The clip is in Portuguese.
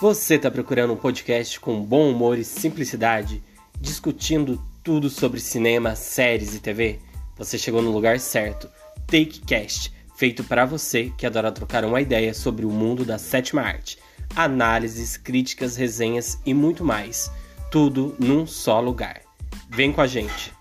Você está procurando um podcast com bom humor e simplicidade, discutindo tudo sobre cinema, séries e TV? Você chegou no lugar certo. TakeCast, feito para você que adora trocar uma ideia sobre o mundo da sétima arte. Análises, críticas, resenhas e muito mais. Tudo num só lugar. Vem com a gente!